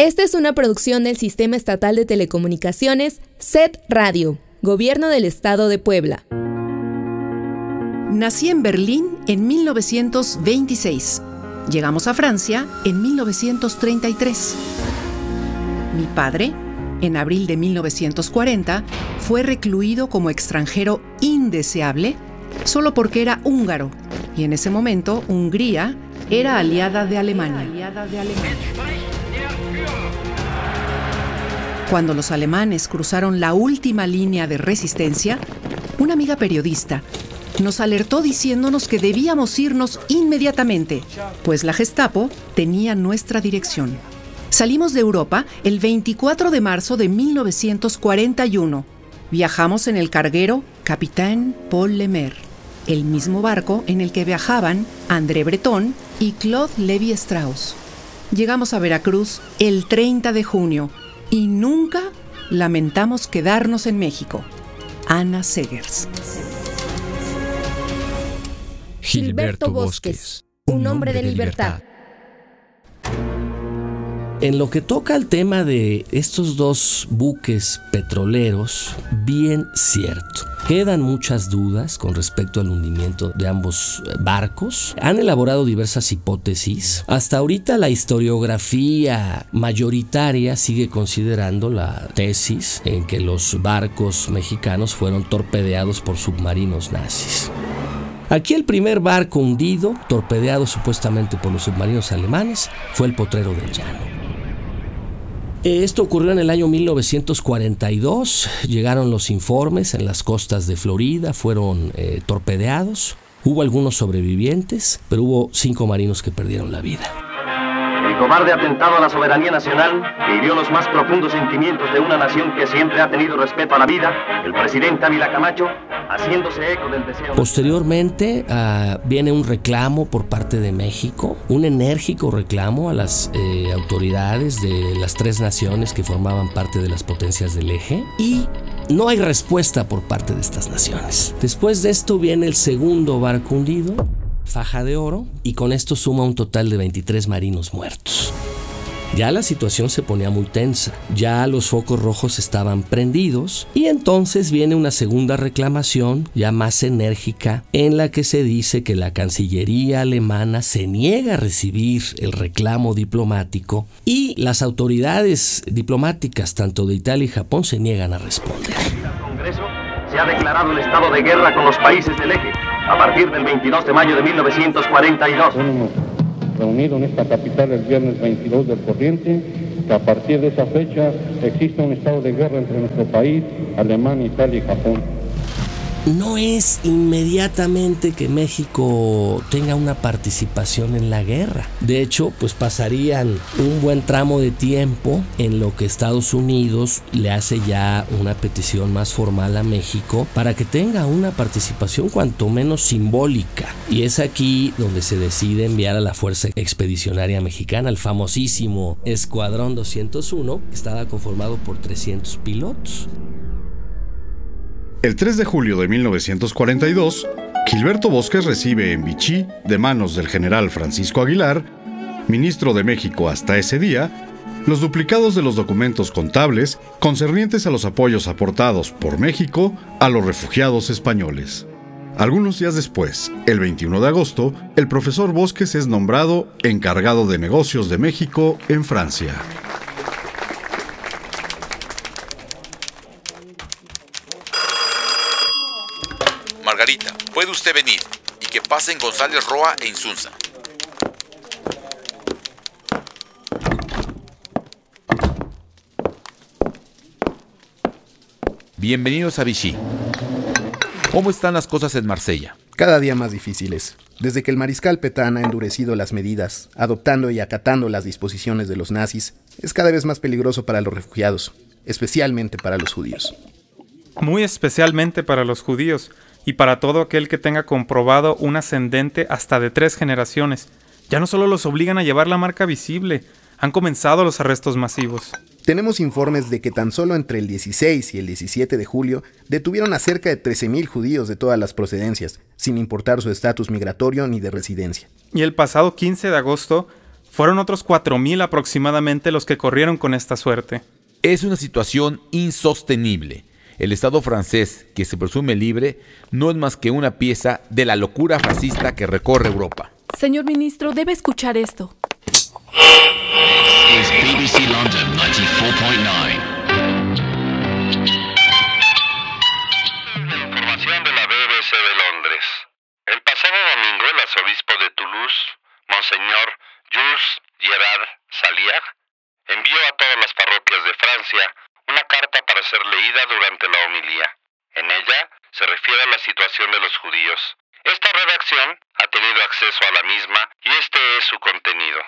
Esta es una producción del Sistema Estatal de Telecomunicaciones, SET Radio, Gobierno del Estado de Puebla. Nací en Berlín en 1926. Llegamos a Francia en 1933. Mi padre, en abril de 1940, fue recluido como extranjero indeseable solo porque era húngaro y en ese momento Hungría era aliada de Alemania. Cuando los alemanes cruzaron la última línea de resistencia, una amiga periodista nos alertó diciéndonos que debíamos irnos inmediatamente, pues la Gestapo tenía nuestra dirección. Salimos de Europa el 24 de marzo de 1941. Viajamos en el carguero Capitaine Paul Lemer, el mismo barco en el que viajaban André Breton y Claude Levi Strauss. Llegamos a Veracruz el 30 de junio y nunca lamentamos quedarnos en México. Ana Segers. Gilberto Bosques, un hombre de libertad. En lo que toca al tema de estos dos buques petroleros, bien cierto. Quedan muchas dudas con respecto al hundimiento de ambos eh, barcos. Han elaborado diversas hipótesis. Hasta ahorita la historiografía mayoritaria sigue considerando la tesis en que los barcos mexicanos fueron torpedeados por submarinos nazis. Aquí el primer barco hundido, torpedeado supuestamente por los submarinos alemanes, fue el Potrero del Llano. Esto ocurrió en el año 1942. Llegaron los informes en las costas de Florida, fueron eh, torpedeados. Hubo algunos sobrevivientes, pero hubo cinco marinos que perdieron la vida. Cobarde atentado a la soberanía nacional, que hirió los más profundos sentimientos de una nación que siempre ha tenido respeto a la vida, el presidente Ávila Camacho, haciéndose eco del deseo. Posteriormente uh, viene un reclamo por parte de México, un enérgico reclamo a las eh, autoridades de las tres naciones que formaban parte de las potencias del eje y no hay respuesta por parte de estas naciones. Después de esto viene el segundo barco hundido, faja de oro, y con esto suma un total de 23 marinos muertos. Ya la situación se ponía muy tensa, ya los focos rojos estaban prendidos y entonces viene una segunda reclamación ya más enérgica en la que se dice que la Cancillería alemana se niega a recibir el reclamo diplomático y las autoridades diplomáticas tanto de Italia y Japón se niegan a responder. El Congreso se ha declarado el estado de guerra con los países del eje a partir del 22 de mayo de 1942 reunido en esta capital el viernes 22 del corriente, que a partir de esa fecha existe un estado de guerra entre nuestro país, Alemania, Italia y Japón no es inmediatamente que México tenga una participación en la guerra. De hecho, pues pasarían un buen tramo de tiempo en lo que Estados Unidos le hace ya una petición más formal a México para que tenga una participación cuanto menos simbólica. Y es aquí donde se decide enviar a la Fuerza Expedicionaria Mexicana, el famosísimo Escuadrón 201, que estaba conformado por 300 pilotos. El 3 de julio de 1942, Gilberto Bosques recibe en Vichy, de manos del general Francisco Aguilar, ministro de México hasta ese día, los duplicados de los documentos contables concernientes a los apoyos aportados por México a los refugiados españoles. Algunos días después, el 21 de agosto, el profesor Bosques es nombrado encargado de negocios de México en Francia. Margarita, puede usted venir y que pasen González Roa e Insunza. Bienvenidos a Vichy. ¿Cómo están las cosas en Marsella? Cada día más difíciles. Desde que el mariscal Petain ha endurecido las medidas, adoptando y acatando las disposiciones de los nazis, es cada vez más peligroso para los refugiados, especialmente para los judíos. Muy especialmente para los judíos, y para todo aquel que tenga comprobado un ascendente hasta de tres generaciones. Ya no solo los obligan a llevar la marca visible, han comenzado los arrestos masivos. Tenemos informes de que tan solo entre el 16 y el 17 de julio detuvieron a cerca de 13.000 judíos de todas las procedencias, sin importar su estatus migratorio ni de residencia. Y el pasado 15 de agosto Fueron otros 4.000 aproximadamente los que corrieron con esta suerte. Es una situación insostenible. El Estado francés, que se presume libre, no es más que una pieza de la locura fascista que recorre Europa. Señor ministro, debe escuchar esto. BBC London 94.9. Información de la BBC de Londres. El pasado domingo, el arzobispo de Toulouse, Monseñor Jules Gerard Salier, envió a todas las parroquias de Francia ser leída durante la homilía. En ella se refiere a la situación de los judíos. Esta redacción ha tenido acceso a la misma y este es su contenido.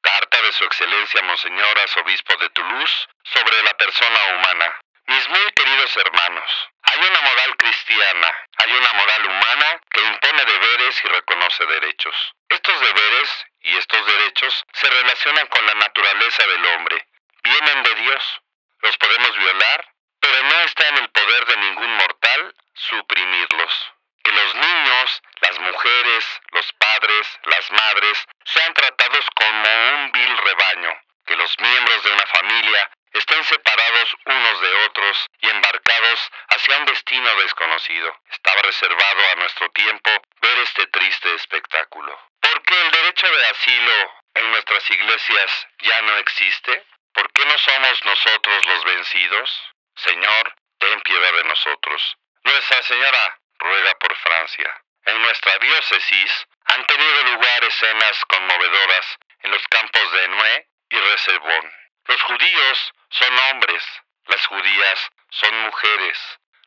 Carta de Su Excelencia Monseñor Arzobispo de Toulouse sobre la persona humana. Mis muy queridos hermanos, hay una moral cristiana, hay una moral humana que impone deberes y reconoce derechos. Estos deberes y estos derechos se relacionan con la naturaleza del hombre. Vienen de Dios. Los podemos violar, pero no está en el poder de ningún mortal suprimirlos. Que los niños, las mujeres, los padres, las madres sean tratados como un vil rebaño. Que los miembros de una familia estén separados unos de otros y embarcados hacia un destino desconocido. Estaba reservado a nuestro tiempo ver este triste espectáculo. ¿Por qué el derecho de asilo en nuestras iglesias ya no existe? ¿Por qué no somos nosotros los vencidos? Señor, ten piedad de nosotros. Nuestra Señora ruega por Francia. En nuestra diócesis han tenido lugar escenas conmovedoras en los campos de Nué y Reservón. Los judíos son hombres, las judías son mujeres,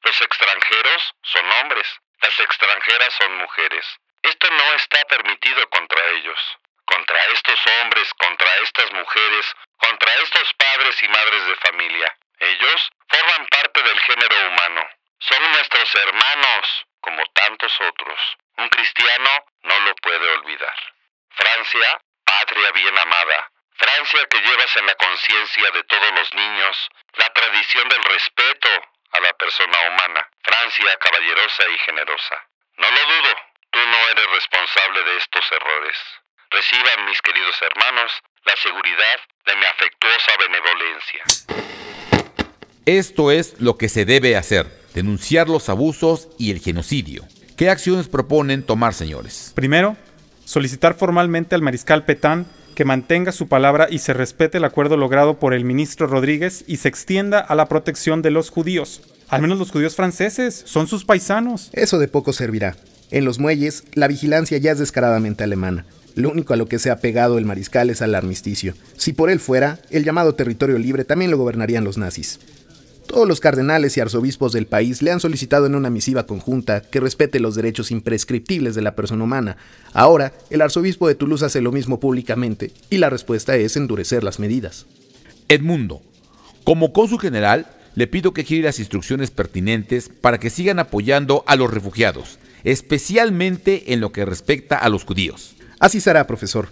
los extranjeros son hombres, las extranjeras son mujeres. Esto no está permitido contra ellos, contra estos hombres, contra estas mujeres, contra estos padres y madres de familia. Ellos forman parte del género humano, son nuestros hermanos, como tantos otros. Un cristiano no lo puede olvidar. Francia, patria bien amada, Francia que llevas en la conciencia de todos los niños la tradición del respeto a la persona humana. Francia caballerosa y generosa. No lo Reciban, mis queridos hermanos, la seguridad de mi afectuosa benevolencia. Esto es lo que se debe hacer, denunciar los abusos y el genocidio. ¿Qué acciones proponen tomar, señores? Primero, solicitar formalmente al mariscal Petán que mantenga su palabra y se respete el acuerdo logrado por el ministro Rodríguez y se extienda a la protección de los judíos. Al menos los judíos franceses, son sus paisanos. Eso de poco servirá. En los muelles, la vigilancia ya es descaradamente alemana. Lo único a lo que se ha pegado el mariscal es al armisticio. Si por él fuera, el llamado territorio libre también lo gobernarían los nazis. Todos los cardenales y arzobispos del país le han solicitado en una misiva conjunta que respete los derechos imprescriptibles de la persona humana. Ahora, el arzobispo de Toulouse hace lo mismo públicamente y la respuesta es endurecer las medidas. Edmundo, como cónsul general, le pido que gire las instrucciones pertinentes para que sigan apoyando a los refugiados, especialmente en lo que respecta a los judíos. Así será, profesor.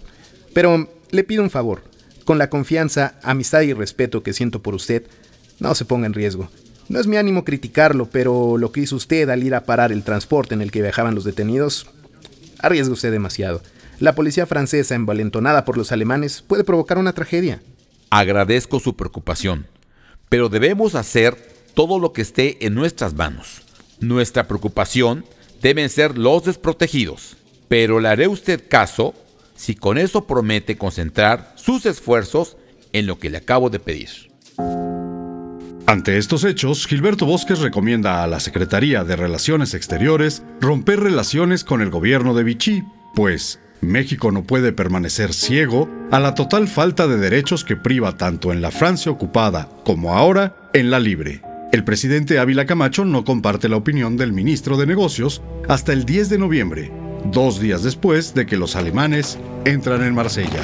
Pero le pido un favor. Con la confianza, amistad y respeto que siento por usted, no se ponga en riesgo. No es mi ánimo criticarlo, pero lo que hizo usted al ir a parar el transporte en el que viajaban los detenidos, arriesga usted demasiado. La policía francesa, envalentonada por los alemanes, puede provocar una tragedia. Agradezco su preocupación, pero debemos hacer todo lo que esté en nuestras manos. Nuestra preocupación deben ser los desprotegidos, pero le haré usted caso si con eso promete concentrar sus esfuerzos en lo que le acabo de pedir. Ante estos hechos, Gilberto Bosques recomienda a la Secretaría de Relaciones Exteriores romper relaciones con el gobierno de Vichy, pues México no puede permanecer ciego a la total falta de derechos que priva tanto en la Francia ocupada como ahora en la libre. El presidente Ávila Camacho no comparte la opinión del ministro de Negocios hasta el 10 de noviembre, dos días después de que los alemanes entran en Marsella.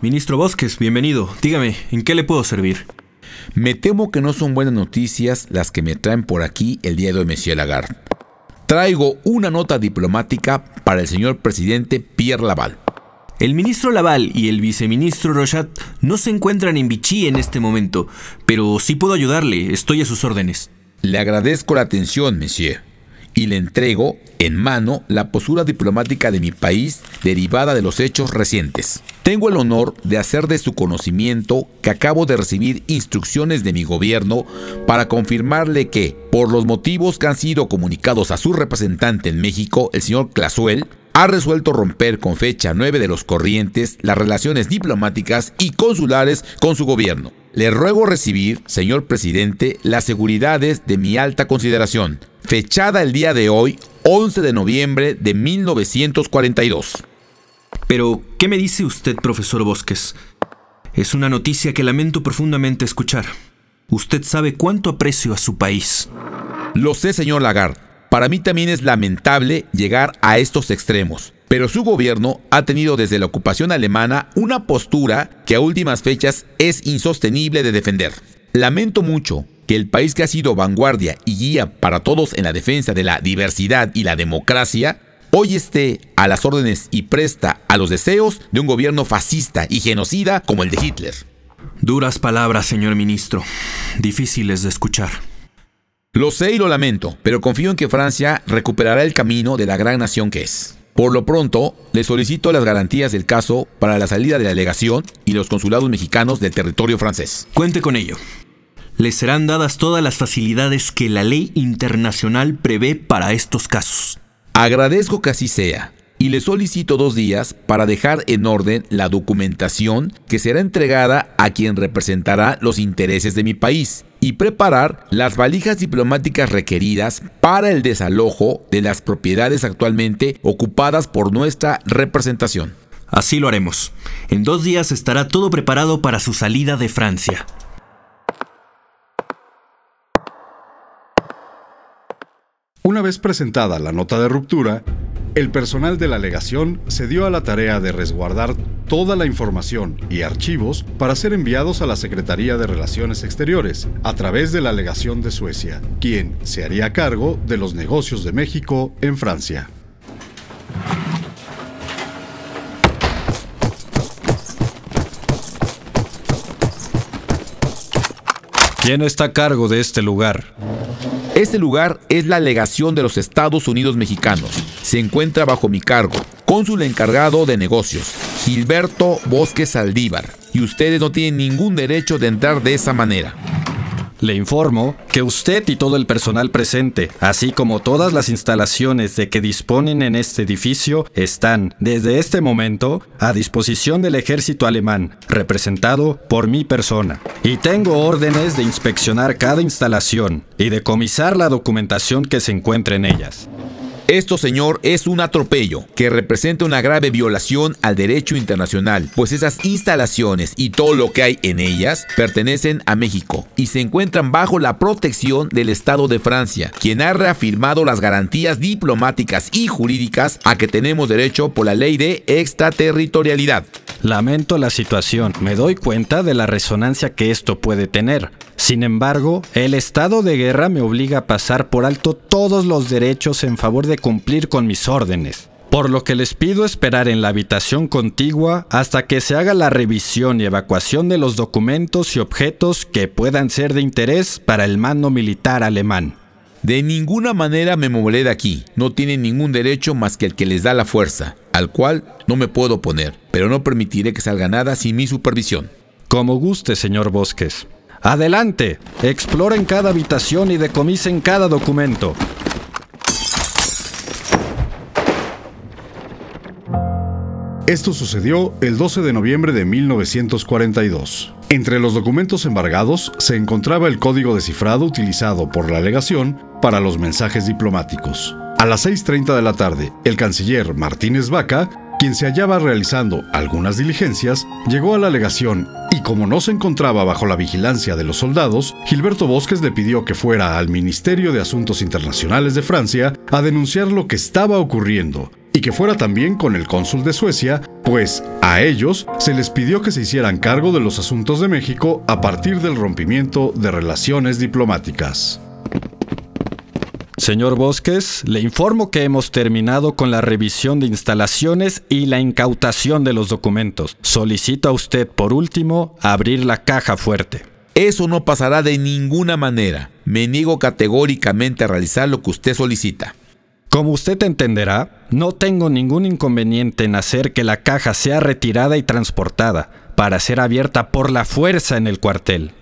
Ministro Bosques, bienvenido. Dígame, ¿en qué le puedo servir? Me temo que no son buenas noticias las que me traen por aquí el día de hoy, Monsieur Lagarde. Traigo una nota diplomática para el señor presidente Pierre Laval. El ministro Laval y el viceministro Rochat no se encuentran en Vichy en este momento, pero sí puedo ayudarle, estoy a sus órdenes. Le agradezco la atención, monsieur, y le entrego en mano la postura diplomática de mi país derivada de los hechos recientes. Tengo el honor de hacer de su conocimiento que acabo de recibir instrucciones de mi gobierno para confirmarle que, por los motivos que han sido comunicados a su representante en México, el señor Clasuel, ha resuelto romper con fecha 9 de los corrientes las relaciones diplomáticas y consulares con su gobierno. Le ruego recibir, señor presidente, las seguridades de mi alta consideración, fechada el día de hoy, 11 de noviembre de 1942. Pero, ¿qué me dice usted, profesor Bosques? Es una noticia que lamento profundamente escuchar. Usted sabe cuánto aprecio a su país. Lo sé, señor Lagarde. Para mí también es lamentable llegar a estos extremos, pero su gobierno ha tenido desde la ocupación alemana una postura que a últimas fechas es insostenible de defender. Lamento mucho que el país que ha sido vanguardia y guía para todos en la defensa de la diversidad y la democracia, hoy esté a las órdenes y presta a los deseos de un gobierno fascista y genocida como el de Hitler. Duras palabras, señor ministro, difíciles de escuchar. Lo sé y lo lamento, pero confío en que Francia recuperará el camino de la gran nación que es. Por lo pronto, le solicito las garantías del caso para la salida de la delegación y los consulados mexicanos del territorio francés. Cuente con ello. Le serán dadas todas las facilidades que la ley internacional prevé para estos casos. Agradezco que así sea, y le solicito dos días para dejar en orden la documentación que será entregada a quien representará los intereses de mi país y preparar las valijas diplomáticas requeridas para el desalojo de las propiedades actualmente ocupadas por nuestra representación. Así lo haremos. En dos días estará todo preparado para su salida de Francia. Una vez presentada la nota de ruptura, el personal de la legación se dio a la tarea de resguardar toda la información y archivos para ser enviados a la Secretaría de Relaciones Exteriores a través de la legación de Suecia, quien se haría cargo de los negocios de México en Francia. ¿Quién está a cargo de este lugar? Este lugar es la legación de los Estados Unidos mexicanos. Se encuentra bajo mi cargo, cónsul encargado de negocios, Gilberto Bosque Saldívar. Y ustedes no tienen ningún derecho de entrar de esa manera. Le informo que usted y todo el personal presente, así como todas las instalaciones de que disponen en este edificio, están, desde este momento, a disposición del ejército alemán, representado por mi persona. Y tengo órdenes de inspeccionar cada instalación y de comisar la documentación que se encuentre en ellas. Esto, señor, es un atropello que representa una grave violación al derecho internacional, pues esas instalaciones y todo lo que hay en ellas pertenecen a México y se encuentran bajo la protección del Estado de Francia, quien ha reafirmado las garantías diplomáticas y jurídicas a que tenemos derecho por la ley de extraterritorialidad. Lamento la situación, me doy cuenta de la resonancia que esto puede tener. Sin embargo, el estado de guerra me obliga a pasar por alto todos los derechos en favor de cumplir con mis órdenes. Por lo que les pido esperar en la habitación contigua hasta que se haga la revisión y evacuación de los documentos y objetos que puedan ser de interés para el mando militar alemán. De ninguna manera me moveré de aquí. No tienen ningún derecho más que el que les da la fuerza, al cual no me puedo oponer, pero no permitiré que salga nada sin mi supervisión. Como guste, señor Bosques. Adelante, exploren cada habitación y decomisen cada documento. Esto sucedió el 12 de noviembre de 1942. Entre los documentos embargados se encontraba el código descifrado utilizado por la legación para los mensajes diplomáticos. A las 6.30 de la tarde, el canciller Martínez Vaca, quien se hallaba realizando algunas diligencias, llegó a la legación y como no se encontraba bajo la vigilancia de los soldados, Gilberto Bosques le pidió que fuera al Ministerio de Asuntos Internacionales de Francia a denunciar lo que estaba ocurriendo y que fuera también con el cónsul de Suecia, pues a ellos se les pidió que se hicieran cargo de los asuntos de México a partir del rompimiento de relaciones diplomáticas. Señor Bosques, le informo que hemos terminado con la revisión de instalaciones y la incautación de los documentos. Solicito a usted, por último, abrir la caja fuerte. Eso no pasará de ninguna manera. Me niego categóricamente a realizar lo que usted solicita. Como usted entenderá, no tengo ningún inconveniente en hacer que la caja sea retirada y transportada para ser abierta por la fuerza en el cuartel.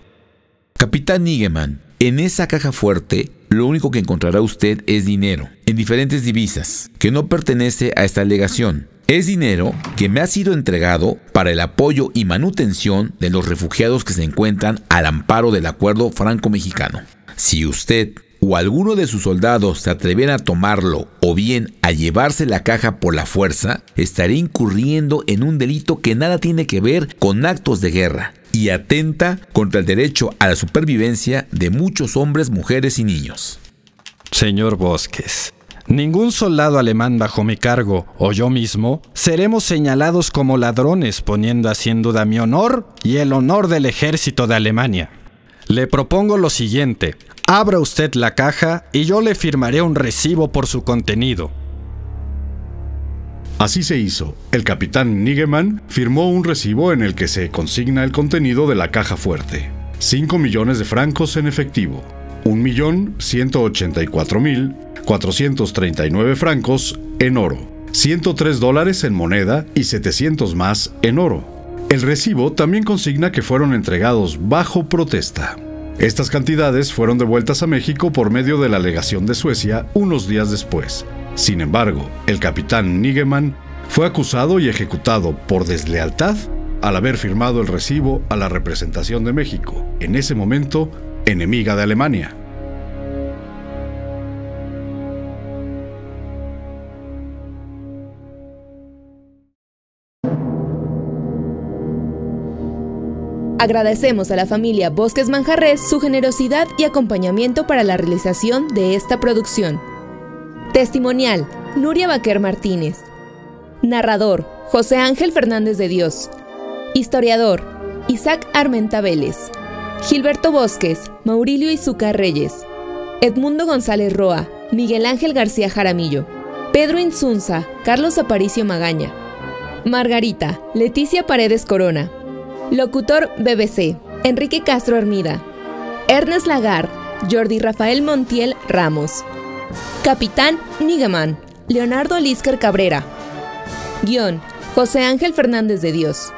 Capitán Nigeman, en esa caja fuerte, lo único que encontrará usted es dinero, en diferentes divisas, que no pertenece a esta alegación. Es dinero que me ha sido entregado para el apoyo y manutención de los refugiados que se encuentran al amparo del acuerdo franco-mexicano. Si usted o alguno de sus soldados se atreviera a tomarlo o bien a llevarse la caja por la fuerza, estaría incurriendo en un delito que nada tiene que ver con actos de guerra y atenta contra el derecho a la supervivencia de muchos hombres, mujeres y niños. Señor Bosques, ningún soldado alemán bajo mi cargo o yo mismo seremos señalados como ladrones poniendo así en duda mi honor y el honor del ejército de Alemania. Le propongo lo siguiente, abra usted la caja y yo le firmaré un recibo por su contenido. Así se hizo. El capitán Nigeman firmó un recibo en el que se consigna el contenido de la caja fuerte. 5 millones de francos en efectivo. 1.184.439 francos en oro. 103 dólares en moneda y 700 más en oro. El recibo también consigna que fueron entregados bajo protesta. Estas cantidades fueron devueltas a México por medio de la legación de Suecia unos días después. Sin embargo, el capitán Nigeman fue acusado y ejecutado por deslealtad al haber firmado el recibo a la representación de México, en ese momento enemiga de Alemania. Agradecemos a la familia Bosques Manjarres su generosidad y acompañamiento para la realización de esta producción. Testimonial, Nuria Baquer Martínez. Narrador, José Ángel Fernández de Dios. Historiador, Isaac Armenta Vélez. Gilberto Bosques, Maurilio Izuca Reyes. Edmundo González Roa, Miguel Ángel García Jaramillo. Pedro Insunza, Carlos Aparicio Magaña. Margarita, Leticia Paredes Corona. Locutor BBC, Enrique Castro Hermida. Ernest Lagar, Jordi Rafael Montiel Ramos. Capitán Nigaman, Leonardo Lisker Cabrera. Guión, José Ángel Fernández de Dios.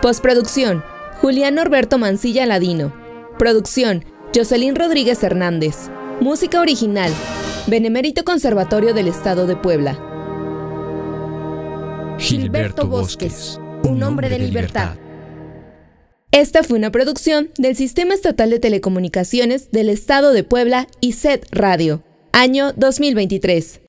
Postproducción, Julián Norberto Mancilla Ladino. Producción, Jocelyn Rodríguez Hernández. Música original, Benemérito Conservatorio del Estado de Puebla. Gilberto Bosques, un hombre de libertad. Esta fue una producción del Sistema Estatal de Telecomunicaciones del Estado de Puebla y SET Radio año 2023.